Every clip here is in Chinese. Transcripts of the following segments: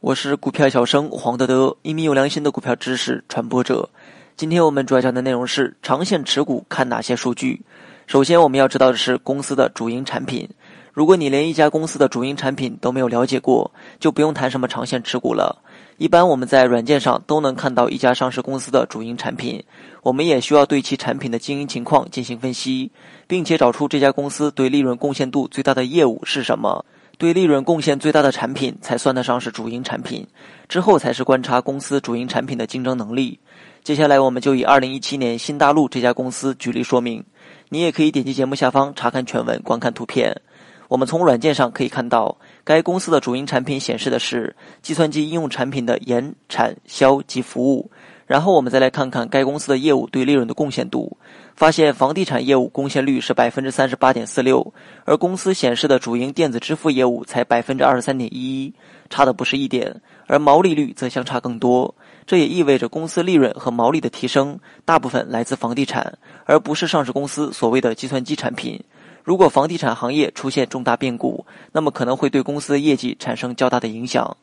我是股票小生黄德德，一名有良心的股票知识传播者。今天我们主要讲的内容是长线持股看哪些数据。首先，我们要知道的是公司的主营产品。如果你连一家公司的主营产品都没有了解过，就不用谈什么长线持股了。一般我们在软件上都能看到一家上市公司的主营产品，我们也需要对其产品的经营情况进行分析，并且找出这家公司对利润贡献度最大的业务是什么。对利润贡献最大的产品才算得上是主营产品，之后才是观察公司主营产品的竞争能力。接下来，我们就以二零一七年新大陆这家公司举例说明。你也可以点击节目下方查看全文，观看图片。我们从软件上可以看到，该公司的主营产品显示的是计算机应用产品的研、产、销及服务。然后我们再来看看该公司的业务对利润的贡献度，发现房地产业务贡献率是百分之三十八点四六，而公司显示的主营电子支付业务才百分之二十三点一一，差的不是一点，而毛利率则相差更多。这也意味着公司利润和毛利的提升大部分来自房地产，而不是上市公司所谓的计算机产品。如果房地产行业出现重大变故，那么可能会对公司的业绩产生较大的影响。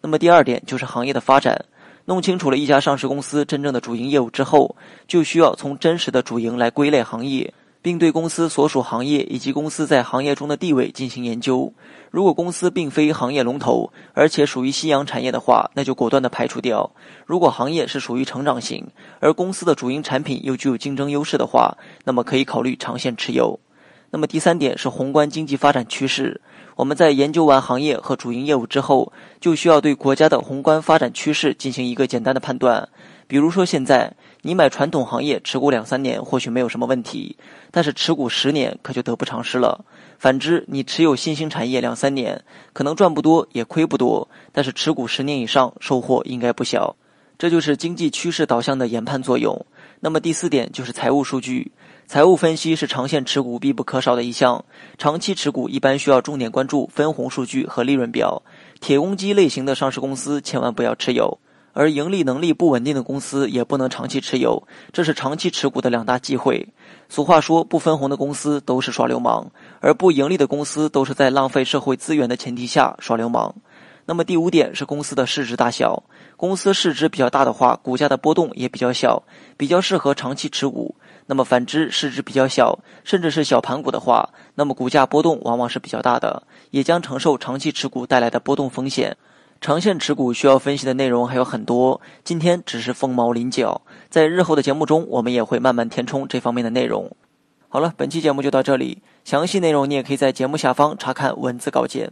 那么第二点就是行业的发展。弄清楚了一家上市公司真正的主营业务之后，就需要从真实的主营来归类行业，并对公司所属行业以及公司在行业中的地位进行研究。如果公司并非行业龙头，而且属于夕阳产业的话，那就果断的排除掉。如果行业是属于成长型，而公司的主营产品又具有竞争优势的话，那么可以考虑长线持有。那么第三点是宏观经济发展趋势。我们在研究完行业和主营业务之后，就需要对国家的宏观发展趋势进行一个简单的判断。比如说，现在你买传统行业持股两三年或许没有什么问题，但是持股十年可就得不偿失了。反之，你持有新兴产业两三年，可能赚不多也亏不多，但是持股十年以上，收获应该不小。这就是经济趋势导向的研判作用。那么第四点就是财务数据。财务分析是长线持股必不可少的一项，长期持股一般需要重点关注分红数据和利润表。铁公鸡类型的上市公司千万不要持有，而盈利能力不稳定的公司也不能长期持有，这是长期持股的两大忌讳。俗话说，不分红的公司都是耍流氓，而不盈利的公司都是在浪费社会资源的前提下耍流氓。那么第五点是公司的市值大小，公司市值比较大的话，股价的波动也比较小，比较适合长期持股。那么反之，市值比较小，甚至是小盘股的话，那么股价波动往往是比较大的，也将承受长期持股带来的波动风险。长线持股需要分析的内容还有很多，今天只是凤毛麟角，在日后的节目中，我们也会慢慢填充这方面的内容。好了，本期节目就到这里，详细内容你也可以在节目下方查看文字稿件。